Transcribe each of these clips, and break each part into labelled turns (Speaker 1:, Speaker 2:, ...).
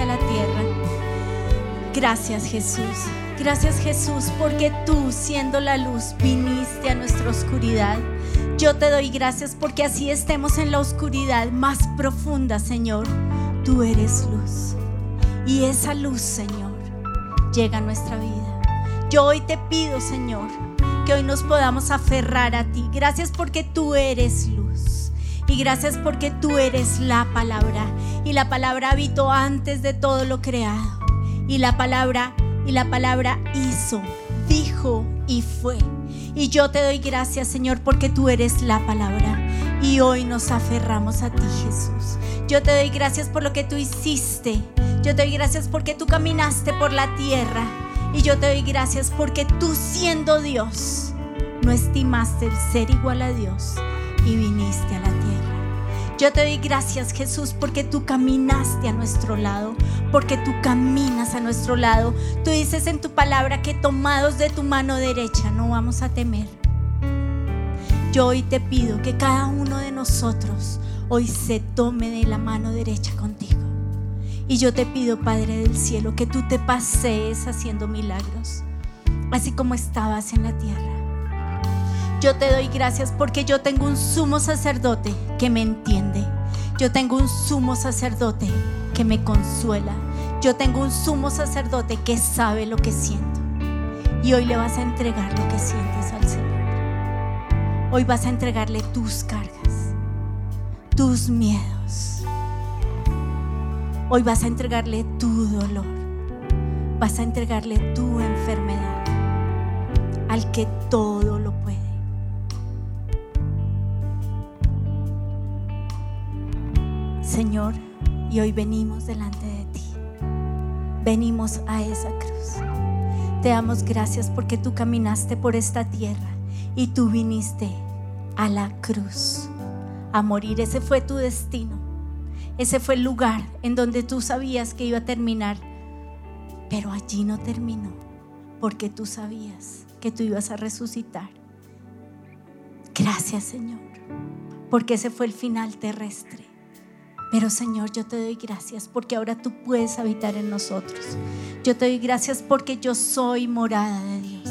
Speaker 1: a
Speaker 2: la tierra. Gracias Jesús. Gracias Jesús porque tú siendo la luz, viniste a nuestra oscuridad. Yo te doy gracias porque así estemos en la oscuridad más profunda, Señor. Tú eres luz. Y esa luz, Señor, llega a nuestra vida. Yo hoy te pido, Señor, que hoy nos podamos aferrar a ti. Gracias porque tú eres luz. Y gracias porque tú eres la palabra. Y la palabra habitó antes de todo lo creado. Y la palabra, y la palabra hizo, dijo y fue. Y yo te doy gracias, Señor, porque tú eres la palabra. Y hoy nos aferramos a ti, Jesús. Yo te doy gracias por lo que tú hiciste. Yo te doy gracias porque tú caminaste por la tierra. Y yo te doy gracias porque tú siendo Dios, no estimaste el ser igual a Dios y viniste a la tierra. Yo te doy gracias Jesús porque tú caminaste a nuestro lado, porque tú caminas a nuestro lado. Tú dices en tu palabra que tomados de tu mano derecha no vamos a temer. Yo hoy te pido que cada uno de nosotros hoy se tome de la mano derecha contigo. Y yo te pido, Padre del cielo, que tú te pasees haciendo milagros, así como estabas en la tierra. Yo te doy gracias porque yo tengo un sumo sacerdote que me entiende. Yo tengo un sumo sacerdote que me consuela. Yo tengo un sumo sacerdote que sabe lo que siento. Y hoy le vas a entregar lo que sientes al Señor. Hoy vas a entregarle tus cargas, tus miedos. Hoy vas a entregarle tu dolor. Vas a entregarle tu enfermedad al que todo lo puede. Señor, y hoy venimos delante de ti. Venimos a esa cruz. Te damos gracias porque tú caminaste por esta tierra y tú viniste a la cruz a morir. Ese fue tu destino. Ese fue el lugar en donde tú sabías que iba a terminar. Pero allí no terminó porque tú sabías que tú ibas a resucitar. Gracias Señor, porque ese fue el final terrestre. Pero Señor, yo te doy gracias porque ahora tú puedes habitar en nosotros. Yo te doy gracias porque yo soy morada de Dios.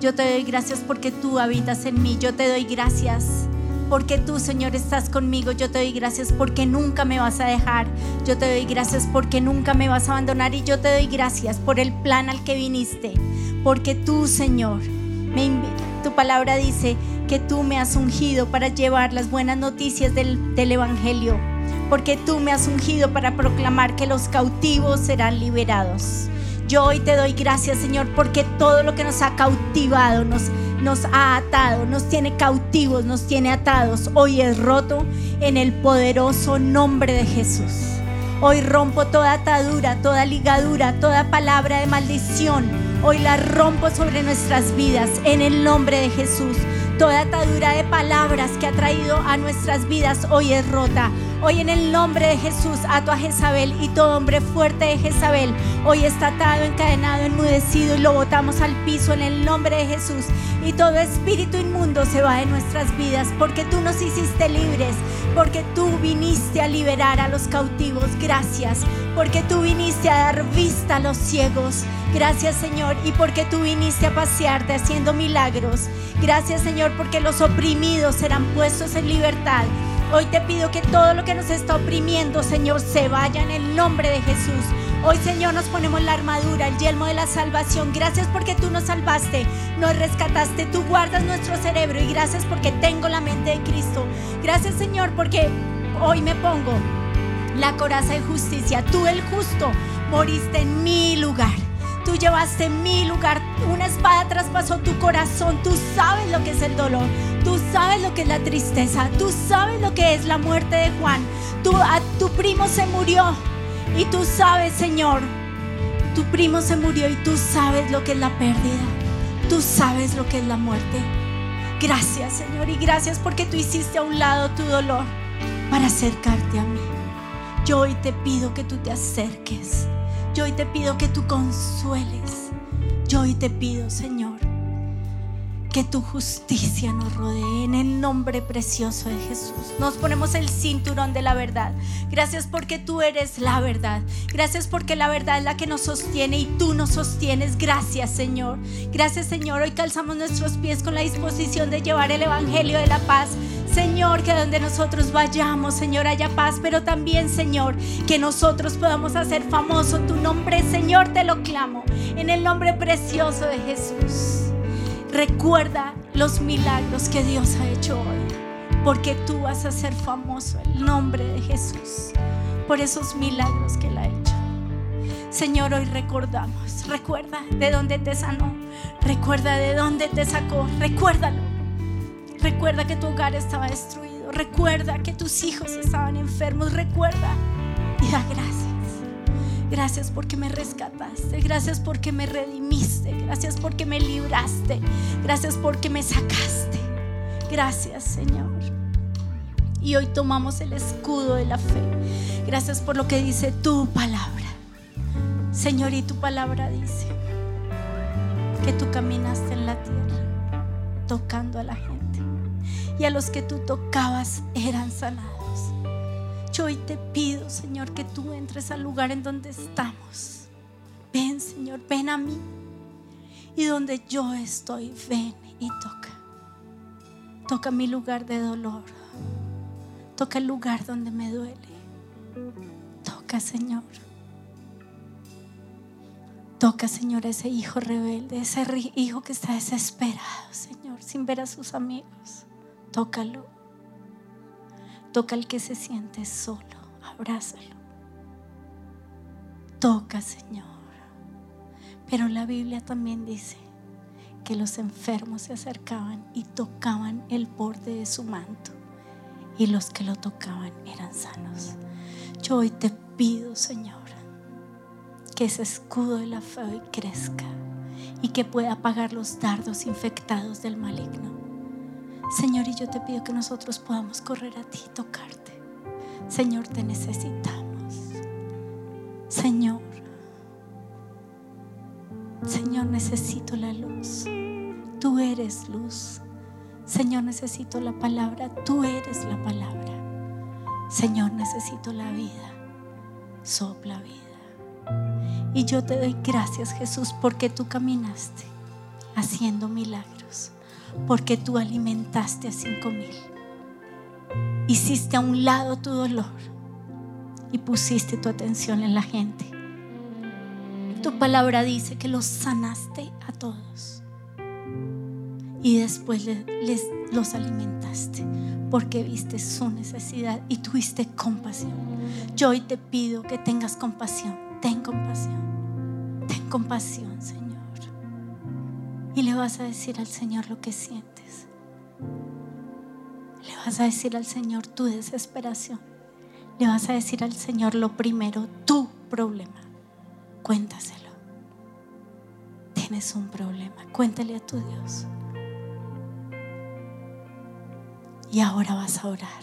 Speaker 2: Yo te doy gracias porque tú habitas en mí. Yo te doy gracias porque tú, Señor, estás conmigo. Yo te doy gracias porque nunca me vas a dejar. Yo te doy gracias porque nunca me vas a abandonar. Y yo te doy gracias por el plan al que viniste. Porque tú, Señor. Tu palabra dice que tú me has ungido para llevar las buenas noticias del Evangelio porque tú me has ungido para proclamar que los cautivos serán liberados. Yo hoy te doy gracias, Señor, porque todo lo que nos ha cautivado, nos, nos ha atado, nos tiene cautivos, nos tiene atados, hoy es roto en el poderoso nombre de Jesús. Hoy rompo toda atadura, toda ligadura, toda palabra de maldición. Hoy la rompo sobre nuestras vidas en el nombre de Jesús. Toda atadura de palabras que ha traído a nuestras vidas hoy es rota. Hoy en el nombre de Jesús ato a Jezabel y todo hombre fuerte de Jezabel hoy está atado, encadenado, enmudecido y lo botamos al piso en el nombre de Jesús. Y todo espíritu inmundo se va de nuestras vidas porque tú nos hiciste libres, porque tú viniste a liberar a los cautivos. Gracias, porque tú viniste a dar vista a los ciegos. Gracias Señor y porque tú viniste a pasearte haciendo milagros. Gracias Señor porque los oprimidos serán puestos en libertad. Hoy te pido que todo lo que nos está oprimiendo, Señor, se vaya en el nombre de Jesús. Hoy, Señor, nos ponemos la armadura, el yelmo de la salvación. Gracias porque tú nos salvaste, nos rescataste, tú guardas nuestro cerebro y gracias porque tengo la mente de Cristo. Gracias, Señor, porque hoy me pongo la coraza de justicia. Tú, el justo, moriste en mi lugar. Tú llevaste mi lugar. Una espada traspasó tu corazón. Tú sabes lo que es el dolor. Tú sabes lo que es la tristeza. Tú sabes lo que es la muerte de Juan. Tu, primo se murió. Y tú sabes, Señor. Tu primo se murió y tú sabes lo que es la pérdida. Tú sabes lo que es la muerte. Gracias, Señor. Y gracias porque tú hiciste a un lado tu dolor para acercarte a mí. Yo hoy te pido que tú te acerques. Yo hoy te pido que tú consueles. Yo hoy te pido, Señor, que tu justicia nos rodee en el nombre precioso de Jesús. Nos ponemos el cinturón de la verdad. Gracias porque tú eres la verdad. Gracias porque la verdad es la que nos sostiene y tú nos sostienes. Gracias, Señor. Gracias, Señor. Hoy calzamos nuestros pies con la disposición de llevar el Evangelio de la paz. Señor, que donde nosotros vayamos, Señor, haya paz, pero también, Señor, que nosotros podamos hacer famoso tu nombre. Señor, te lo clamo en el nombre precioso de Jesús. Recuerda los milagros que Dios ha hecho hoy, porque tú vas a hacer famoso el nombre de Jesús por esos milagros que Él ha hecho. Señor, hoy recordamos, recuerda de dónde te sanó, recuerda de dónde te sacó, recuérdalo. Recuerda que tu hogar estaba destruido, recuerda que tus hijos estaban enfermos, recuerda y da gracias. Gracias porque me rescataste, gracias porque me redimiste, gracias porque me libraste, gracias porque me sacaste. Gracias, Señor. Y hoy tomamos el escudo de la fe. Gracias por lo que dice tu palabra. Señor, y tu palabra dice que tú caminaste en la tierra tocando a la gente. Y a los que tú tocabas eran sanados. Yo hoy te pido, Señor, que tú entres al lugar en donde estamos. Ven, Señor, ven a mí. Y donde yo estoy, ven y toca. Toca mi lugar de dolor. Toca el lugar donde me duele. Toca, Señor. Toca, Señor, ese hijo rebelde, ese hijo que está desesperado, Señor, sin ver a sus amigos. Tócalo. Toca al que se siente solo. Abrázalo. Toca, Señor. Pero la Biblia también dice que los enfermos se acercaban y tocaban el borde de su manto. Y los que lo tocaban eran sanos. Yo hoy te pido, Señor, que ese escudo de la fe hoy crezca y que pueda apagar los dardos infectados del maligno. Señor, y yo te pido que nosotros podamos correr a ti y tocarte. Señor, te necesitamos. Señor, Señor, necesito la luz. Tú eres luz. Señor, necesito la palabra. Tú eres la palabra. Señor, necesito la vida. Sopla vida. Y yo te doy gracias, Jesús, porque tú caminaste haciendo milagros, porque tú alimentaste a cinco mil. Hiciste a un lado tu dolor y pusiste tu atención en la gente. Tu palabra dice que los sanaste a todos y después le- les, los alimentaste porque viste su necesidad y tuviste compasión. Yo hoy te pido que tengas compasión, ten compasión, ten compasión, Señor. Y le vas a decir al Señor lo que sientes. Le vas a decir al Señor tu desesperación. Le vas a decir al Señor lo primero, tu problema. Cuéntaselo. Tienes un problema, cuéntale a tu Dios. Y ahora vas a orar.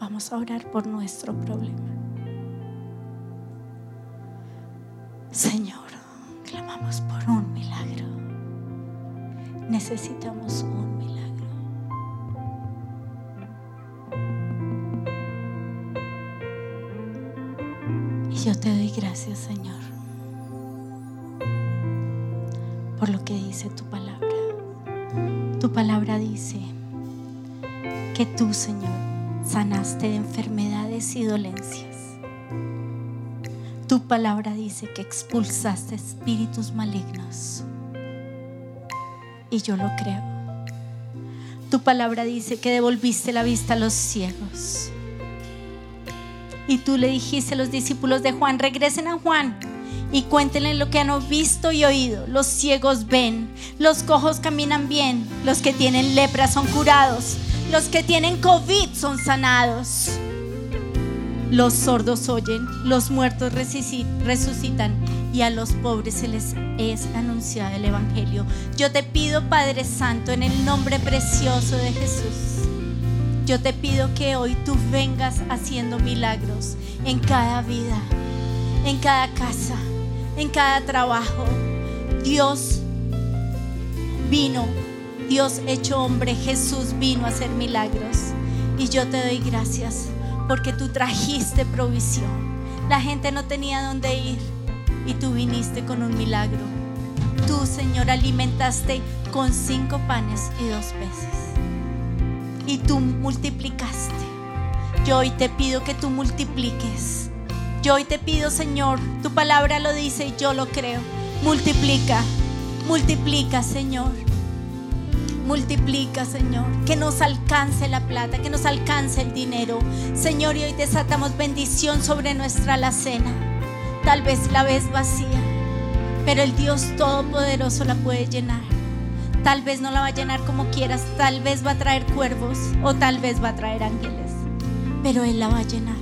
Speaker 2: Vamos a orar por nuestro problema. Señor, clamamos por un milagro. Necesitamos un milagro. Y yo te doy gracias, Señor, por lo que dice tu palabra. Tu palabra dice que tú, Señor, sanaste de enfermedades y dolencias. Tu palabra dice que expulsaste espíritus malignos. Y yo lo creo. Tu palabra dice que devolviste la vista a los ciegos. Y tú le dijiste a los discípulos de Juan, regresen a Juan y cuéntenle lo que han visto y oído. Los ciegos ven, los cojos caminan bien, los que tienen lepra son curados, los que tienen COVID son sanados. Los sordos oyen, los muertos resuci- resucitan y a los pobres se les es anunciado el Evangelio. Yo te pido, Padre Santo, en el nombre precioso de Jesús, yo te pido que hoy tú vengas haciendo milagros en cada vida, en cada casa, en cada trabajo. Dios vino, Dios hecho hombre, Jesús vino a hacer milagros. Y yo te doy gracias porque tú trajiste provisión. La gente no tenía dónde ir y tú viniste con un milagro. Tú, Señor, alimentaste con cinco panes y dos peces. Y tú multiplicaste. Yo hoy te pido que tú multipliques. Yo hoy te pido, Señor, tu palabra lo dice y yo lo creo. Multiplica, multiplica, Señor. Multiplica, Señor. Que nos alcance la plata, que nos alcance el dinero. Señor, y hoy desatamos bendición sobre nuestra alacena. Tal vez la ves vacía, pero el Dios Todopoderoso la puede llenar. Tal vez no la va a llenar como quieras, tal vez va a traer cuervos o tal vez va a traer ángeles, pero Él la va a llenar.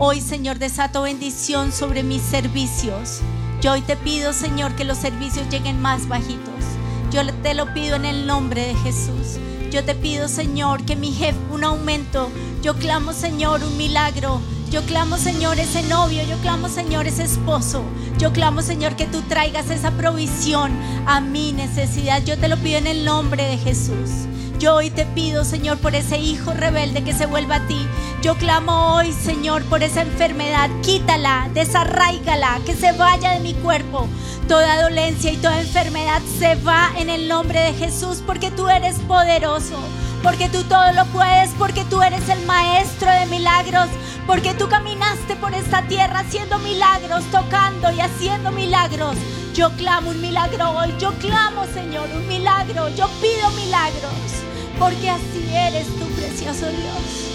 Speaker 2: Hoy, Señor, desato bendición sobre mis servicios. Yo hoy te pido, Señor, que los servicios lleguen más bajitos. Yo te lo pido en el nombre de Jesús. Yo te pido, Señor, que mi jefe, un aumento. Yo clamo, Señor, un milagro. Yo clamo, Señor, ese novio. Yo clamo, Señor, ese esposo. Yo clamo, Señor, que tú traigas esa provisión a mi necesidad. Yo te lo pido en el nombre de Jesús. Yo hoy te pido, Señor, por ese hijo rebelde que se vuelva a ti. Yo clamo hoy, Señor, por esa enfermedad. Quítala, desarraígala, que se vaya de mi cuerpo. Toda dolencia y toda enfermedad se va en el nombre de Jesús porque tú eres poderoso. Porque tú todo lo puedes, porque tú eres el maestro de milagros, porque tú caminaste por esta tierra haciendo milagros, tocando y haciendo milagros. Yo clamo un milagro hoy, yo clamo Señor un milagro, yo pido milagros, porque así eres tu precioso Dios.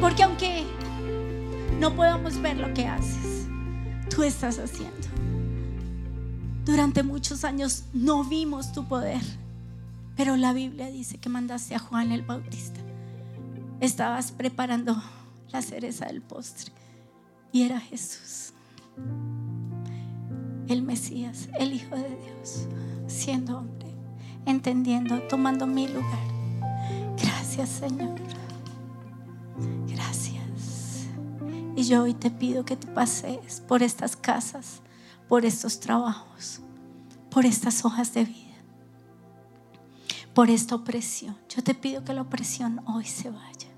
Speaker 2: Porque aunque no podamos ver lo que haces, tú estás haciendo. Durante muchos años no vimos tu poder, pero la Biblia dice que mandaste a Juan el Bautista. Estabas preparando la cereza del postre y era Jesús, el Mesías, el Hijo de Dios, siendo hombre, entendiendo, tomando mi lugar. Gracias Señor. Gracias. Y yo hoy te pido que tú pases por estas casas, por estos trabajos, por estas hojas de vida, por esta opresión. Yo te pido que la opresión hoy se vaya.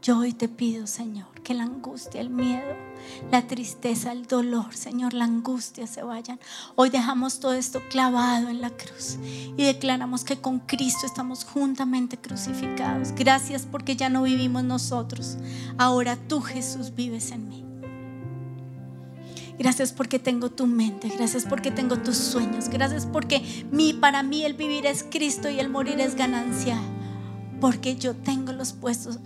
Speaker 2: Yo hoy te pido, Señor, que la angustia, el miedo, la tristeza, el dolor, Señor, la angustia se vayan. Hoy dejamos todo esto clavado en la cruz y declaramos que con Cristo estamos juntamente crucificados. Gracias porque ya no vivimos nosotros. Ahora tú, Jesús, vives en mí. Gracias porque tengo tu mente, gracias porque tengo tus sueños, gracias porque mi, para mí el vivir es Cristo y el morir es ganancia porque yo tengo los,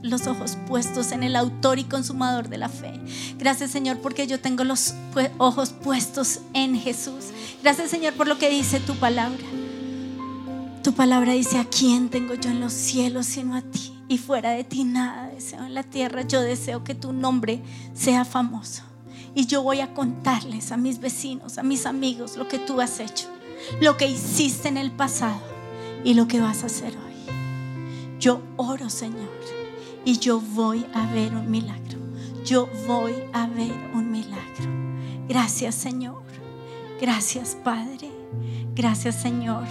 Speaker 2: los ojos puestos en el autor y consumador de la fe. Gracias Señor porque yo tengo los ojos puestos en Jesús. Gracias Señor por lo que dice tu palabra. Tu palabra dice, ¿a quién tengo yo en los cielos sino a ti? Y fuera de ti nada deseo en la tierra. Yo deseo que tu nombre sea famoso. Y yo voy a contarles a mis vecinos, a mis amigos, lo que tú has hecho, lo que hiciste en el pasado y lo que vas a hacer hoy. Yo oro, Señor, y yo voy a ver un milagro. Yo voy a ver un milagro. Gracias, Señor. Gracias, Padre. Gracias, Señor.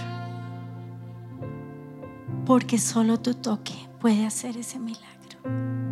Speaker 2: Porque solo tu toque puede hacer ese milagro.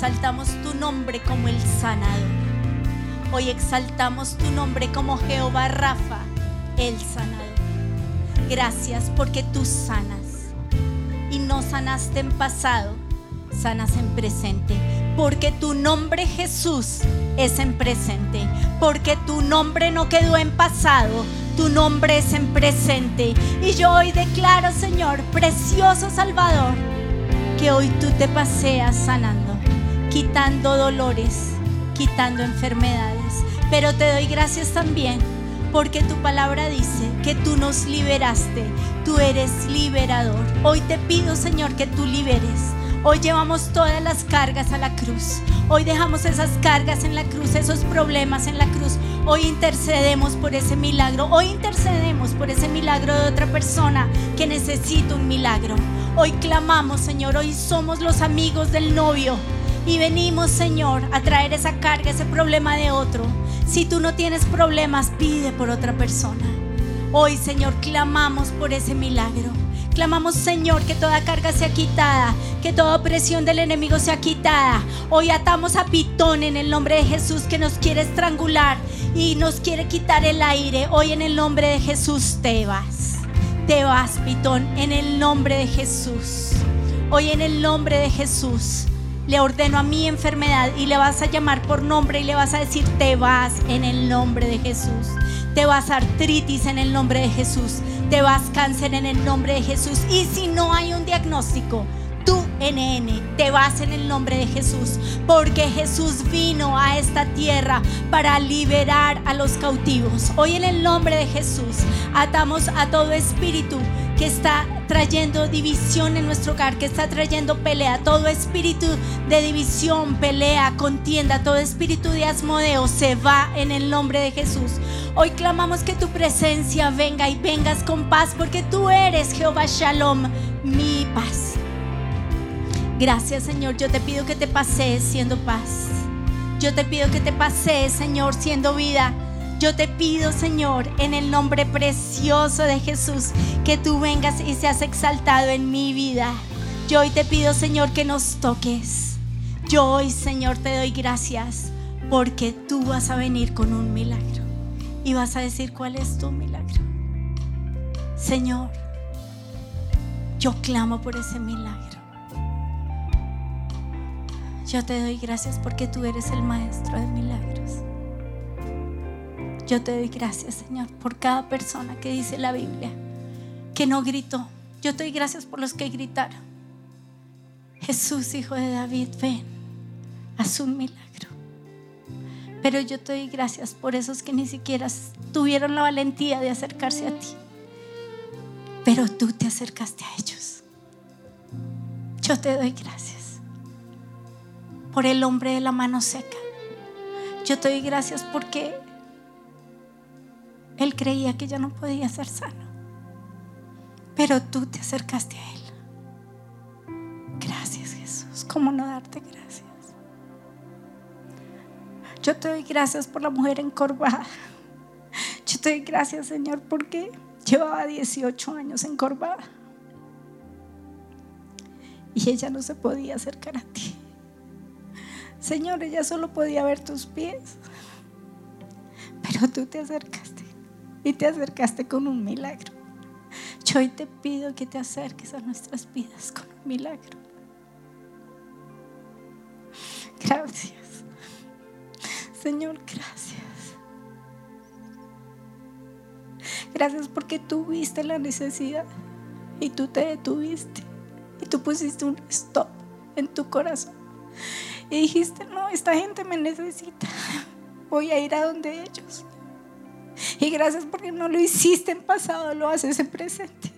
Speaker 2: Exaltamos tu nombre como el sanador. Hoy exaltamos tu nombre como Jehová Rafa, el sanador. Gracias porque tú sanas y no sanaste en pasado, sanas en presente. Porque tu nombre Jesús es en presente. Porque tu nombre no quedó en pasado, tu nombre es en presente. Y yo hoy declaro, Señor, precioso Salvador, que hoy tú te paseas sanando, quitando dolores, quitando enfermedades. Pero te doy gracias también porque tu palabra dice que tú nos liberaste, tú eres liberador. Hoy te pido, Señor, que tú liberes. Hoy llevamos todas las cargas a la cruz. Hoy dejamos esas cargas en la cruz, esos problemas en la cruz. Hoy intercedemos por ese milagro. Hoy intercedemos por ese milagro de otra persona que necesita un milagro. Hoy clamamos, Señor. Hoy somos los amigos del novio. Y venimos, Señor, a traer esa carga, ese problema de otro. Si tú no tienes problemas, pide por otra persona. Hoy, Señor, clamamos por ese milagro. Clamamos, Señor, que toda carga sea quitada, que toda opresión del enemigo sea quitada. Hoy atamos a Pitón en el nombre de Jesús que nos quiere estrangular y nos quiere quitar el aire. Hoy en el nombre de Jesús te vas. Te vas, Pitón, en el nombre de Jesús. Hoy en el nombre de Jesús le ordeno a mi enfermedad y le vas a llamar por nombre y le vas a decir, te vas en el nombre de Jesús. Te vas artritis en el nombre de Jesús. Te vas cáncer en el nombre de Jesús. Y si no hay un diagnóstico, tú NN, te vas en el nombre de Jesús. Porque Jesús vino a esta tierra para liberar a los cautivos. Hoy en el nombre de Jesús atamos a todo espíritu que está trayendo división en nuestro hogar, que está trayendo pelea, todo espíritu de división, pelea, contienda, todo espíritu de asmodeo se va en el nombre de Jesús. Hoy clamamos que tu presencia venga y vengas con paz, porque tú eres Jehová Shalom, mi paz. Gracias Señor, yo te pido que te pasees siendo paz. Yo te pido que te pasees, Señor, siendo vida. Yo te pido, Señor, en el nombre precioso de Jesús, que tú vengas y seas exaltado en mi vida. Yo hoy te pido, Señor, que nos toques. Yo hoy, Señor, te doy gracias porque tú vas a venir con un milagro y vas a decir cuál es tu milagro. Señor, yo clamo por ese milagro. Yo te doy gracias porque tú eres el maestro de milagros. Yo te doy gracias, Señor, por cada persona que dice la Biblia, que no gritó. Yo te doy gracias por los que gritaron. Jesús, hijo de David, ven, haz un milagro. Pero yo te doy gracias por esos que ni siquiera tuvieron la valentía de acercarse a ti. Pero tú te acercaste a ellos. Yo te doy gracias por el hombre de la mano seca. Yo te doy gracias porque él creía que ya no podía ser sano. Pero tú te acercaste a él. Gracias Jesús. ¿Cómo no darte gracias? Yo te doy gracias por la mujer encorvada. Yo te doy gracias Señor porque llevaba 18 años encorvada. Y ella no se podía acercar a ti. Señor, ella solo podía ver tus pies. Pero tú te acercaste y te acercaste con un milagro. Yo hoy te pido que te acerques a nuestras vidas con un milagro. Gracias. Señor, gracias. Gracias porque tú viste la necesidad y tú te detuviste y tú pusiste un stop en tu corazón. Y dijiste, no, esta gente me necesita. Voy a ir a donde ellos. Y gracias porque no lo hiciste en pasado, lo haces en presente.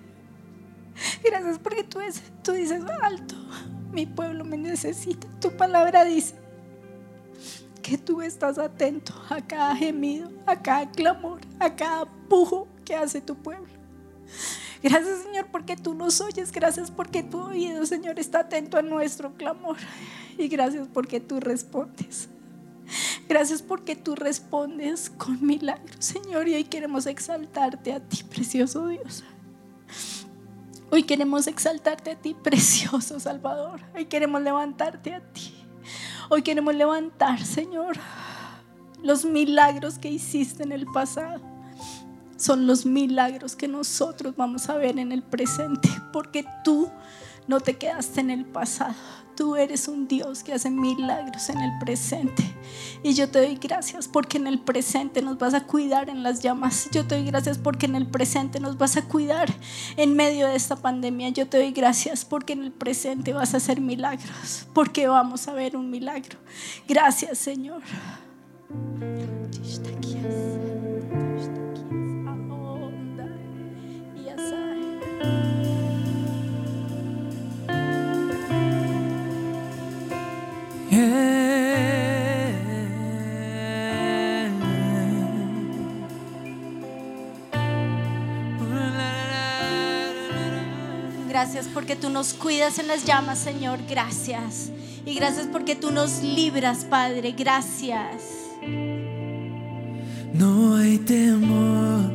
Speaker 2: Gracias porque tú, es- tú dices, alto, mi pueblo me necesita. Tu palabra dice que tú estás atento a cada gemido, a cada clamor, a cada pujo que hace tu pueblo. Gracias, Señor, porque tú nos oyes. Gracias porque tu oído, Señor, está atento a nuestro clamor. Y gracias porque tú respondes. Gracias porque tú respondes con milagros, Señor. Y hoy queremos exaltarte a ti, precioso Dios. Hoy queremos exaltarte a ti, precioso Salvador. Hoy queremos levantarte a ti. Hoy queremos levantar, Señor, los milagros que hiciste en el pasado. Son los milagros que nosotros vamos a ver en el presente, porque tú no te quedaste en el pasado. Tú eres un Dios que hace milagros en el presente. Y yo te doy gracias porque en el presente nos vas a cuidar en las llamas. Yo te doy gracias porque en el presente nos vas a cuidar en medio de esta pandemia. Yo te doy gracias porque en el presente vas a hacer milagros. Porque vamos a ver un milagro. Gracias, Señor. Gracias porque tú nos cuidas en las llamas, Señor. Gracias. Y gracias porque tú nos libras, Padre. Gracias.
Speaker 3: No hay temor,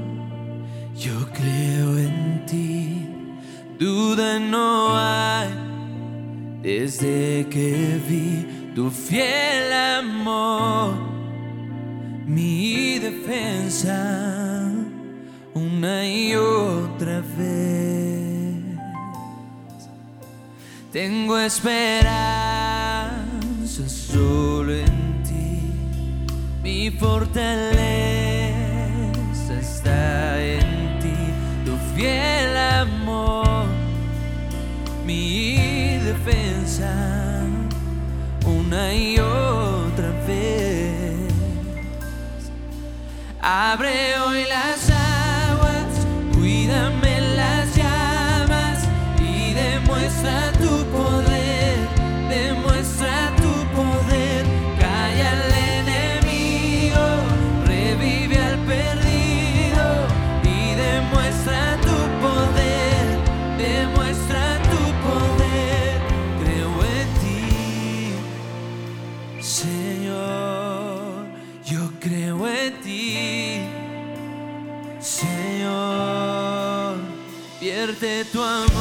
Speaker 3: yo creo en ti. Duda no hay desde que vi tu fiel amor, mi defensa una y otra vez. Tengo esperanza solo en ti. Mi fortaleza está en ti, tu fiel amor, mi defensa, una y otra vez. Abre hoy las vierte tu amor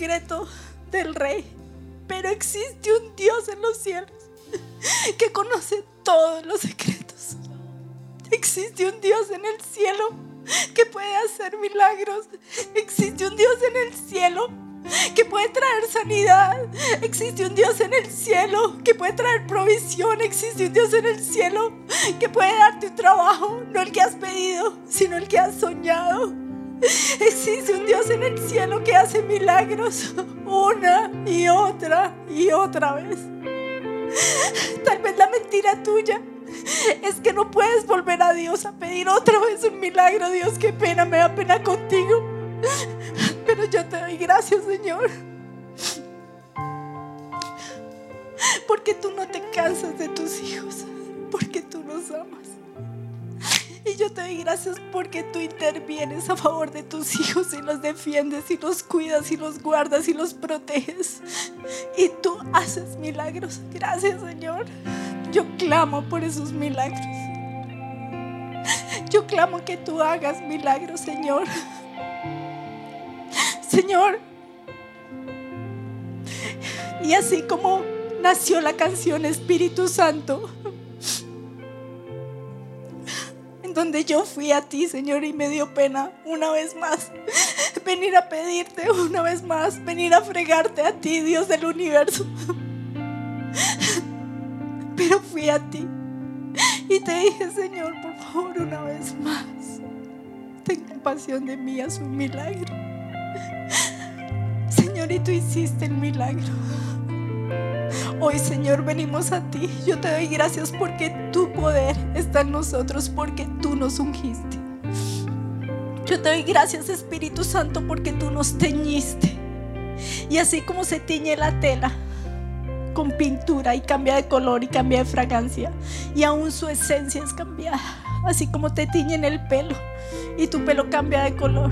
Speaker 2: secreto del rey, pero existe un Dios en los cielos que conoce todos los secretos. Existe un Dios en el cielo que puede hacer milagros. Existe un Dios en el cielo que puede traer sanidad. Existe un Dios en el cielo que puede traer provisión. Existe un Dios en el cielo que puede darte un trabajo, no el que has pedido, sino el que has soñado. Existe un Dios en el cielo que hace milagros una y otra y otra vez. Tal vez la mentira tuya es que no puedes volver a Dios a pedir otra vez un milagro. Dios, qué pena, me da pena contigo. Pero yo te doy gracias, Señor. Porque tú no te cansas de tus hijos. Porque tú los amas. Y yo te doy gracias porque tú intervienes a favor de tus hijos y los defiendes y los cuidas y los guardas y los proteges. Y tú haces milagros. Gracias Señor. Yo clamo por esos milagros. Yo clamo que tú hagas milagros, Señor. Señor. Y así como nació la canción Espíritu Santo, donde yo fui a ti, Señor, y me dio pena una vez más venir a pedirte, una vez más venir a fregarte a ti, Dios del universo. Pero fui a ti y te dije, Señor, por favor, una vez más, ten compasión de mí, haz un milagro. Señor, y tú hiciste el milagro. Hoy, Señor, venimos a ti. Yo te doy gracias porque tu poder está en nosotros, porque tú nos ungiste. Yo te doy gracias, Espíritu Santo, porque tú nos teñiste. Y así como se tiñe la tela con pintura y cambia de color y cambia de fragancia, y aún su esencia es cambiada, así como te tiñen el pelo y tu pelo cambia de color.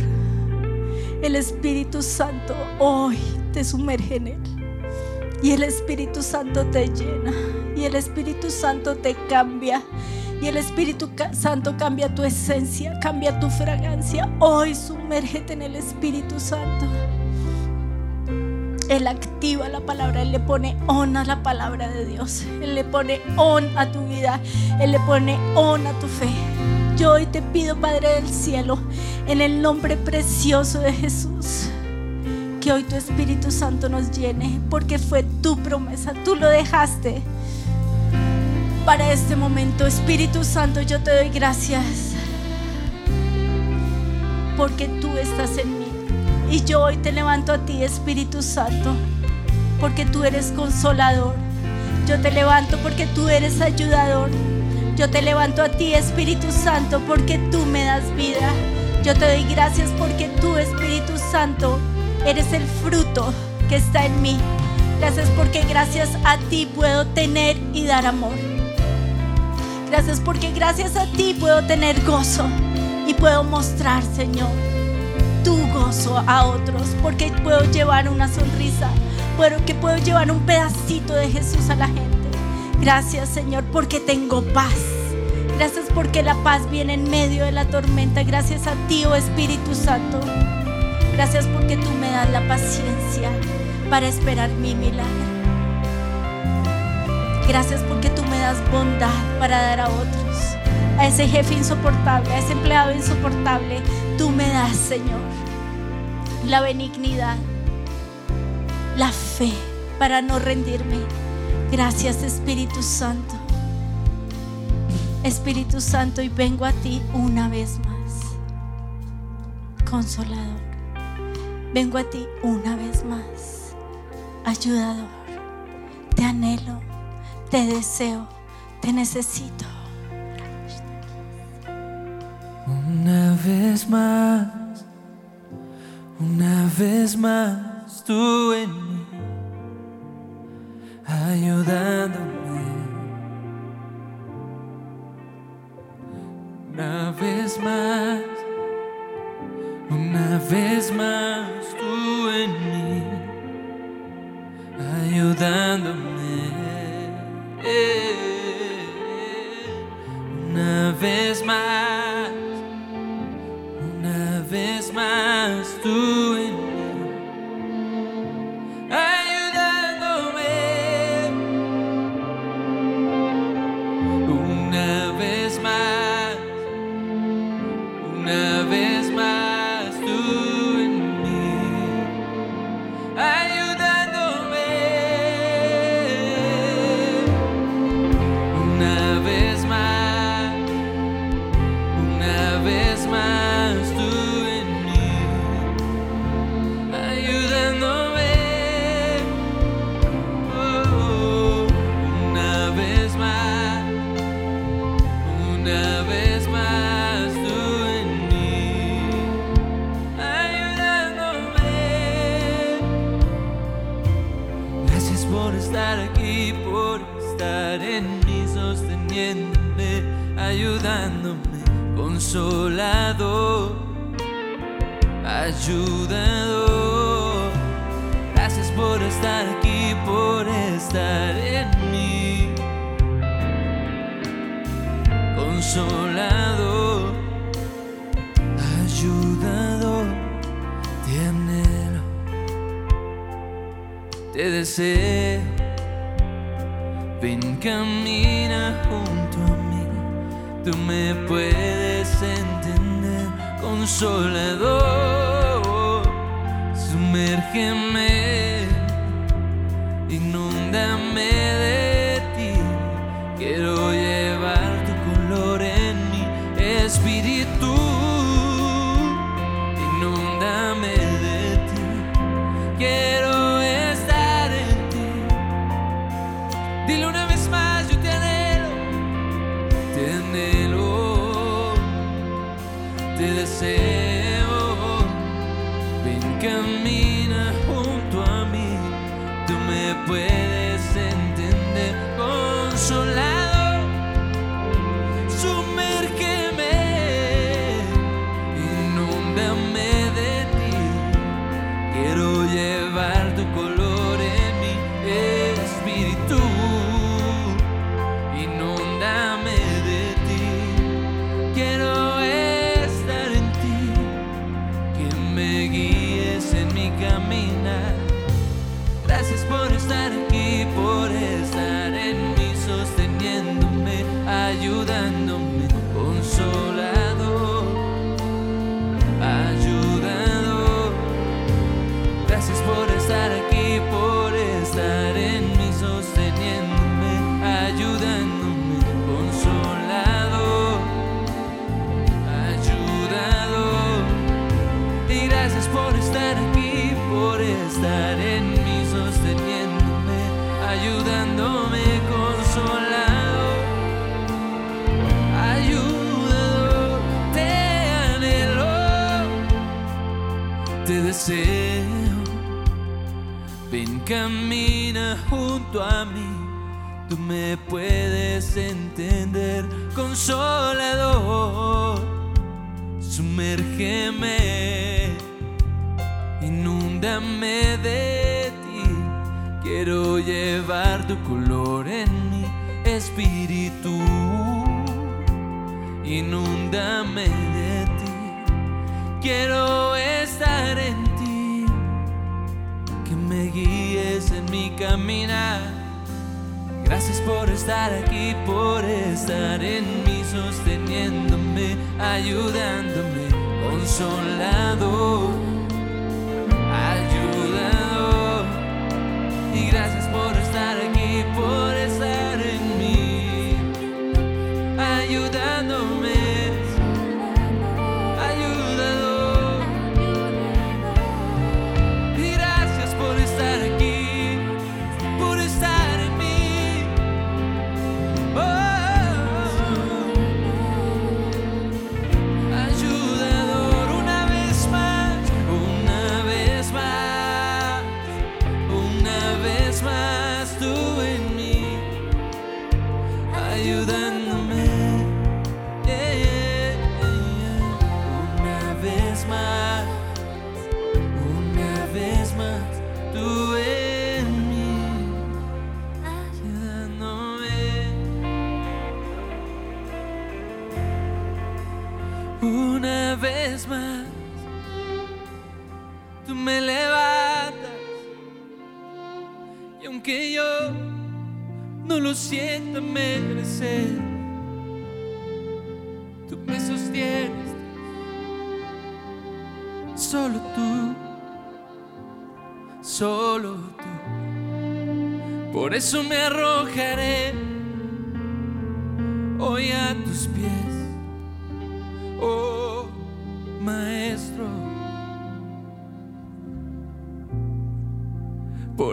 Speaker 2: El Espíritu Santo hoy te sumerge en él. Y el Espíritu Santo te llena. Y el Espíritu Santo te cambia. Y el Espíritu Santo cambia tu esencia, cambia tu fragancia. Hoy sumérgete en el Espíritu Santo. Él activa la palabra, Él le pone on a la palabra de Dios. Él le pone on a tu vida, Él le pone on a tu fe. Yo hoy te pido, Padre del cielo, en el nombre precioso de Jesús, que hoy tu Espíritu Santo nos llene, porque fue tu promesa, tú lo dejaste para este momento. Espíritu Santo, yo te doy gracias, porque tú estás en mí. Y yo hoy te levanto a ti, Espíritu Santo, porque tú eres consolador. Yo te levanto porque tú eres ayudador. Yo te levanto a ti, Espíritu Santo, porque tú me das vida. Yo te doy gracias porque tú, Espíritu Santo, eres el fruto que está en mí. Gracias porque gracias a ti puedo tener y dar amor. Gracias porque gracias a ti puedo tener gozo y puedo mostrar, Señor, tu gozo a otros. Porque puedo llevar una sonrisa, porque puedo llevar un pedacito de Jesús a la gente. Gracias, Señor, porque tengo paz. Gracias porque la paz viene en medio de la tormenta. Gracias a ti, oh Espíritu Santo. Gracias porque tú me das la paciencia para esperar mi milagro. Gracias porque tú me das bondad para dar a otros. A ese jefe insoportable, a ese empleado insoportable, tú me das, Señor, la benignidad, la fe para no rendirme. Gracias Espíritu Santo. Espíritu Santo, y vengo a ti una vez más, consolado vengo a ti una vez más, ayudador. Te anhelo, te deseo, te necesito.
Speaker 3: Una vez más, una vez más tú en mí, ayudándome. Una vez más una vez más tú en mí, ayudándome. Una vez más, una vez más tú en mí. estar aquí, por estar en mí, sosteniéndome, ayudándome, consolado, ayudador. Gracias por estar aquí, por estar en mí, consolado, ayudador, te te deseo. Ven, camina junto a mí, tú me puedes entender, consolador, sumérgeme, inúndame de ti, quiero llevar tu color en mi espíritu, inúndame de ti. Quiero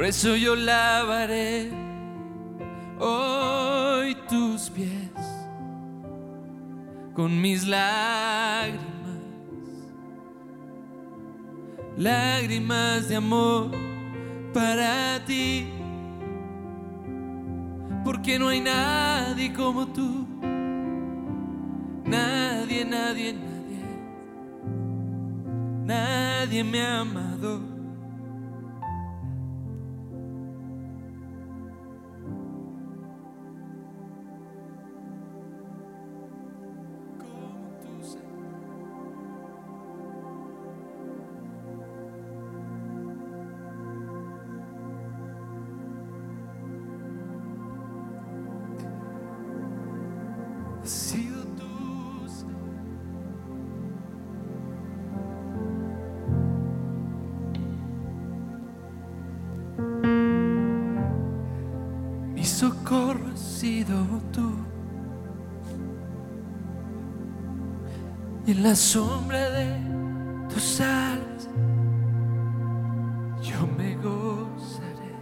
Speaker 3: Por eso yo lavaré hoy tus pies con mis lágrimas, lágrimas de amor para ti, porque no hay nadie como tú, nadie, nadie, nadie, nadie me ha amado. Has sido tú. Y en la sombra de tus alas yo me gozaré.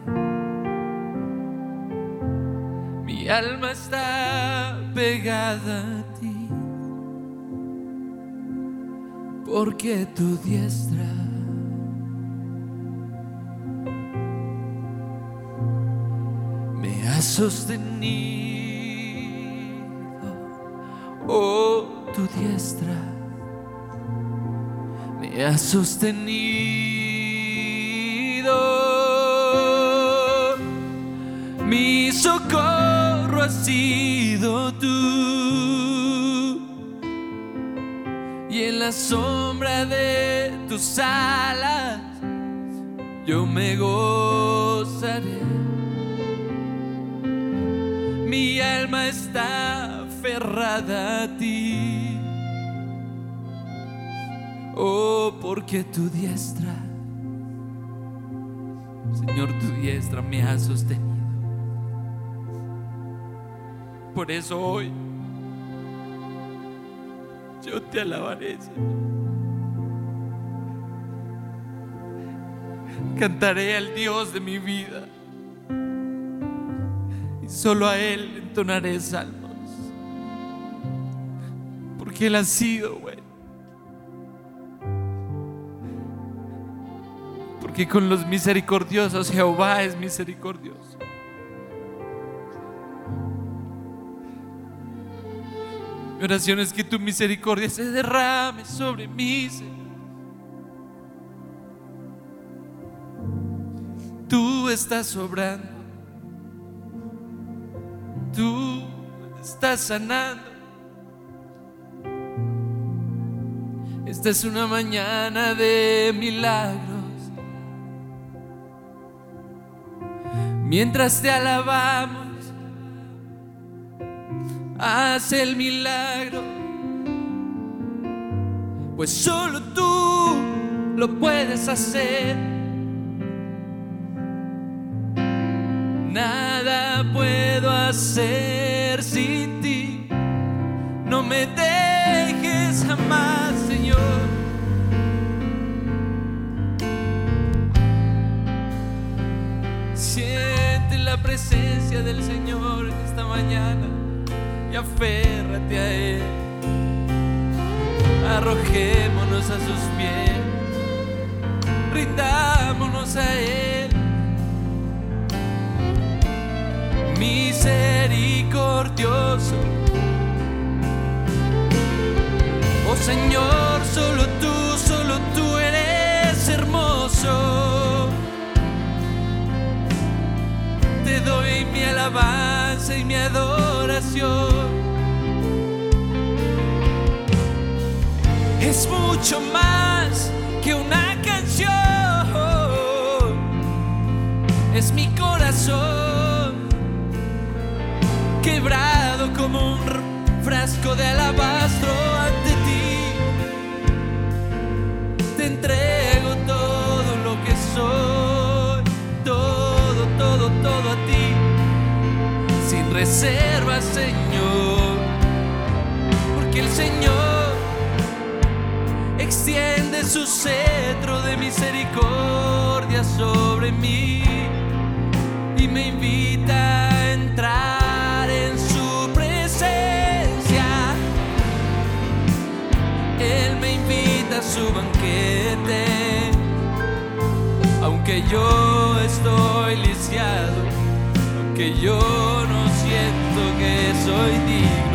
Speaker 3: Mi alma está pegada a ti, porque tu diestra sostenido. Oh, tu diestra me ha sostenido. Mi socorro ha sido tú. Y en la sombra de tus alas yo me gozaré. Está aferrada a ti. Oh, porque tu diestra, Señor, tu diestra me ha sostenido. Por eso hoy yo te alabaré, Señor. Cantaré al Dios de mi vida y solo a Él entonaré salmos. Porque Él ha sido, güey. Porque con los misericordiosos Jehová es misericordioso. Mi oración es que tu misericordia se derrame sobre mí. Tú estás sobrando. Tú estás sanando. Esta es una mañana de milagros. Mientras te alabamos, haz el milagro. Pues solo tú lo puedes hacer. Nada puedo hacer sin ti. No me dejes jamás, Señor. Siente la presencia del Señor esta mañana y aférrate a Él. Arrojémonos a sus pies, rindámonos a Él. Misericordioso, oh Señor, solo tú, solo tú eres hermoso. Te doy mi alabanza y mi adoración. es mucho más que una canción. Es mi corazón quebrado como un frasco de alabastro ante ti. Te entrego todo lo que soy, todo, todo, todo a ti, sin reserva, Señor, porque el Señor extiende su cetro de misericordia sobre mí y me invita a entrar a su banquete, aunque yo estoy lisiado, aunque yo no siento que soy digno.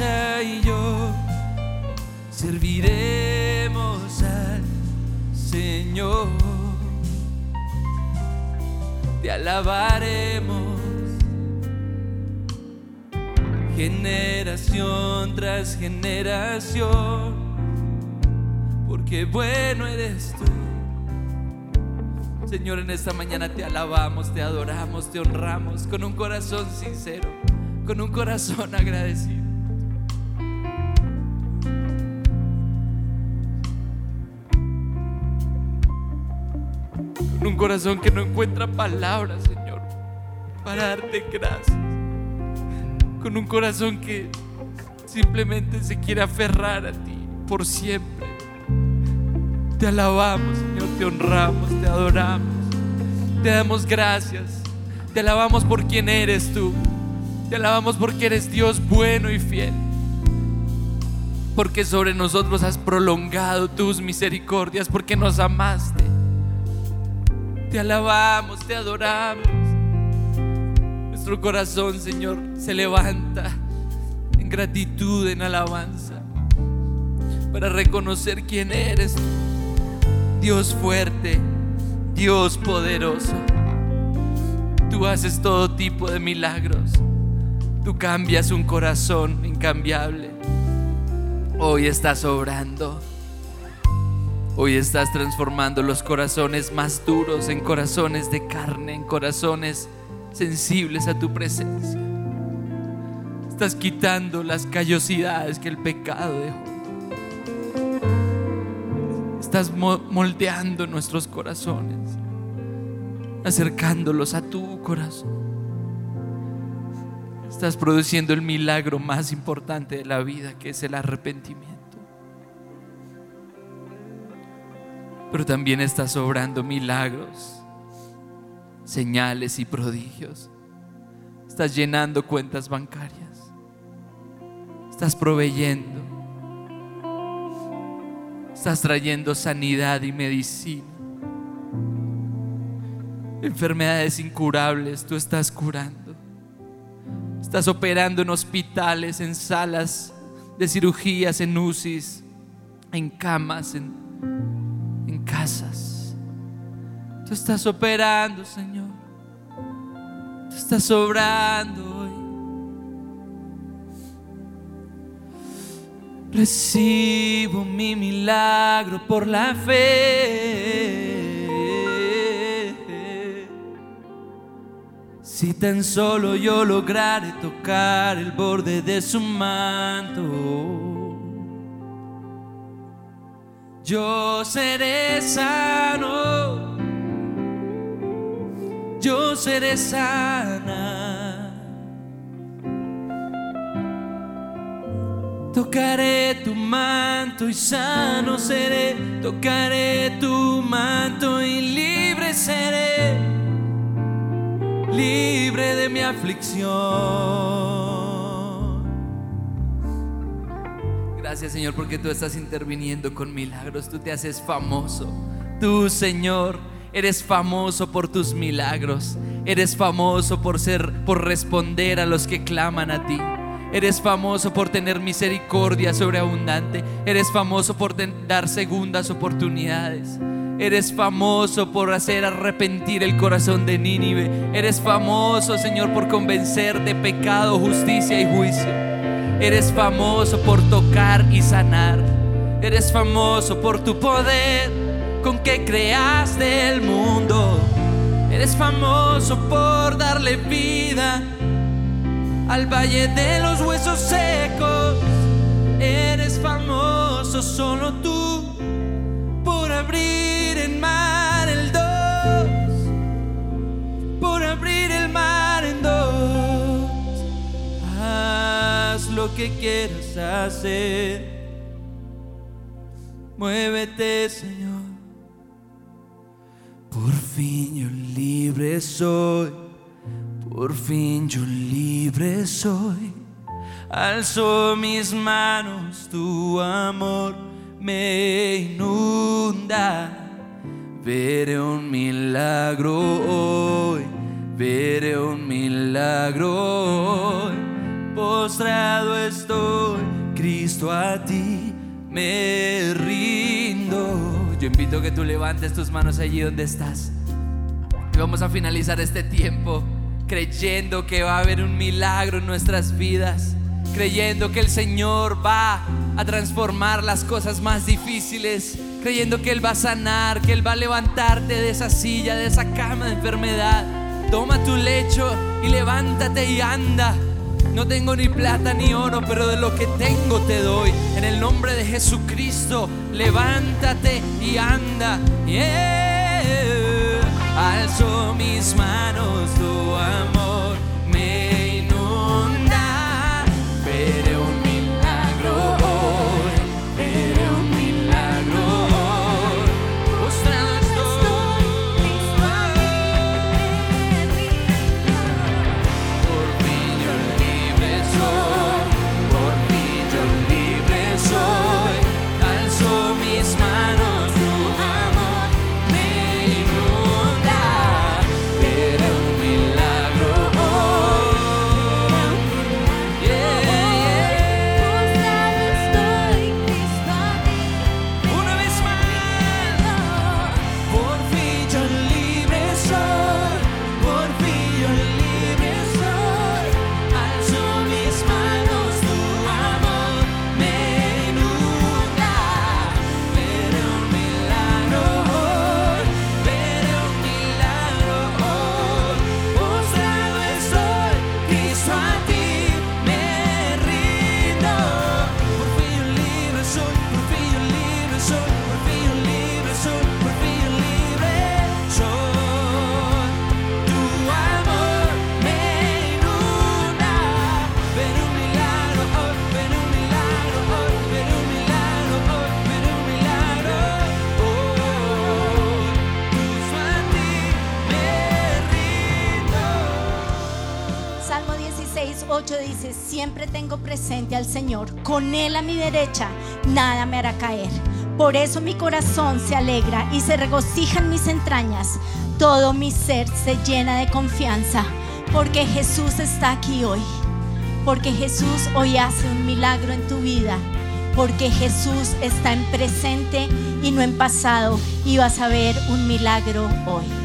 Speaker 3: Y yo serviremos al Señor. Te alabaremos generación tras generación, porque bueno eres tú. Señor, en esta mañana te alabamos, te adoramos, te honramos con un corazón sincero, con un corazón agradecido. Con un corazón que no encuentra palabras, Señor, para darte gracias. Con un corazón que simplemente se quiere aferrar a ti por siempre. Te alabamos, Señor, te honramos, te adoramos. Te damos gracias. Te alabamos por quien eres tú. Te alabamos porque eres Dios bueno y fiel. Porque sobre nosotros has prolongado tus misericordias, porque nos amaste. Te alabamos, te adoramos. Nuestro corazón, Señor, se levanta en gratitud, en alabanza, para reconocer quién eres. Dios fuerte, Dios poderoso. Tú haces todo tipo de milagros. Tú cambias un corazón incambiable. Hoy estás obrando. Hoy estás transformando los corazones más duros en corazones de carne, en corazones sensibles a tu presencia. Estás quitando las callosidades que el pecado dejó. Estás mo- moldeando nuestros corazones, acercándolos a tu corazón. Estás produciendo el milagro más importante de la vida, que es el arrepentimiento. Pero también estás obrando milagros, señales y prodigios. Estás llenando cuentas bancarias. Estás proveyendo. Estás trayendo sanidad y medicina. Enfermedades incurables tú estás curando. Estás operando en hospitales, en salas de cirugías, en UCIs, en camas, en. Tú estás operando, Señor. Tú estás obrando hoy. Recibo mi milagro por la fe. Si tan solo yo lograre tocar el borde de su manto, Yo seré sano. Yo seré sana. Tocaré tu manto y sano seré. Tocaré tu manto y libre seré. Libre de mi aflicción. Gracias Señor porque tú estás interviniendo con milagros. Tú te haces famoso. Tú Señor eres famoso por tus milagros. Eres famoso por ser, por responder a los que claman a ti. Eres famoso por tener misericordia sobreabundante. Eres famoso por dar segundas oportunidades. Eres famoso por hacer arrepentir el corazón de Nínive. Eres famoso, Señor, por convencer de pecado, justicia y juicio. Eres famoso por tocar y sanar. Eres famoso por tu poder con que creaste el mundo. Eres famoso por darle vida al valle de los huesos secos. Eres famoso solo tú por abrir el mar el dos, por abrir el mar en dos. Haz lo que quieras hacer. Muévete, Señor. Por fin yo libre soy. Por fin yo libre soy. Alzo mis manos, tu amor me inunda. Veré un milagro hoy, veré un milagro hoy. Postrado estoy, Cristo a ti me rindo. Invito que tú levantes tus manos allí donde estás. Y vamos a finalizar este tiempo creyendo que va a haber un milagro en nuestras vidas, creyendo que el Señor va a transformar las cosas más difíciles, creyendo que Él va a sanar, que Él va a levantarte de esa silla, de esa cama de enfermedad. Toma tu lecho y levántate y anda. No tengo ni plata ni oro, pero de lo que tengo te doy. En el nombre de Jesucristo, levántate y anda. Yeah. Alzo mis manos, tu amor
Speaker 2: Señor, con Él a mi derecha, nada me hará caer. Por eso mi corazón se alegra y se regocija en mis entrañas. Todo mi ser se llena de confianza, porque Jesús está aquí hoy. Porque Jesús hoy hace un milagro en tu vida. Porque Jesús está en presente y no en pasado. Y vas a ver un milagro hoy.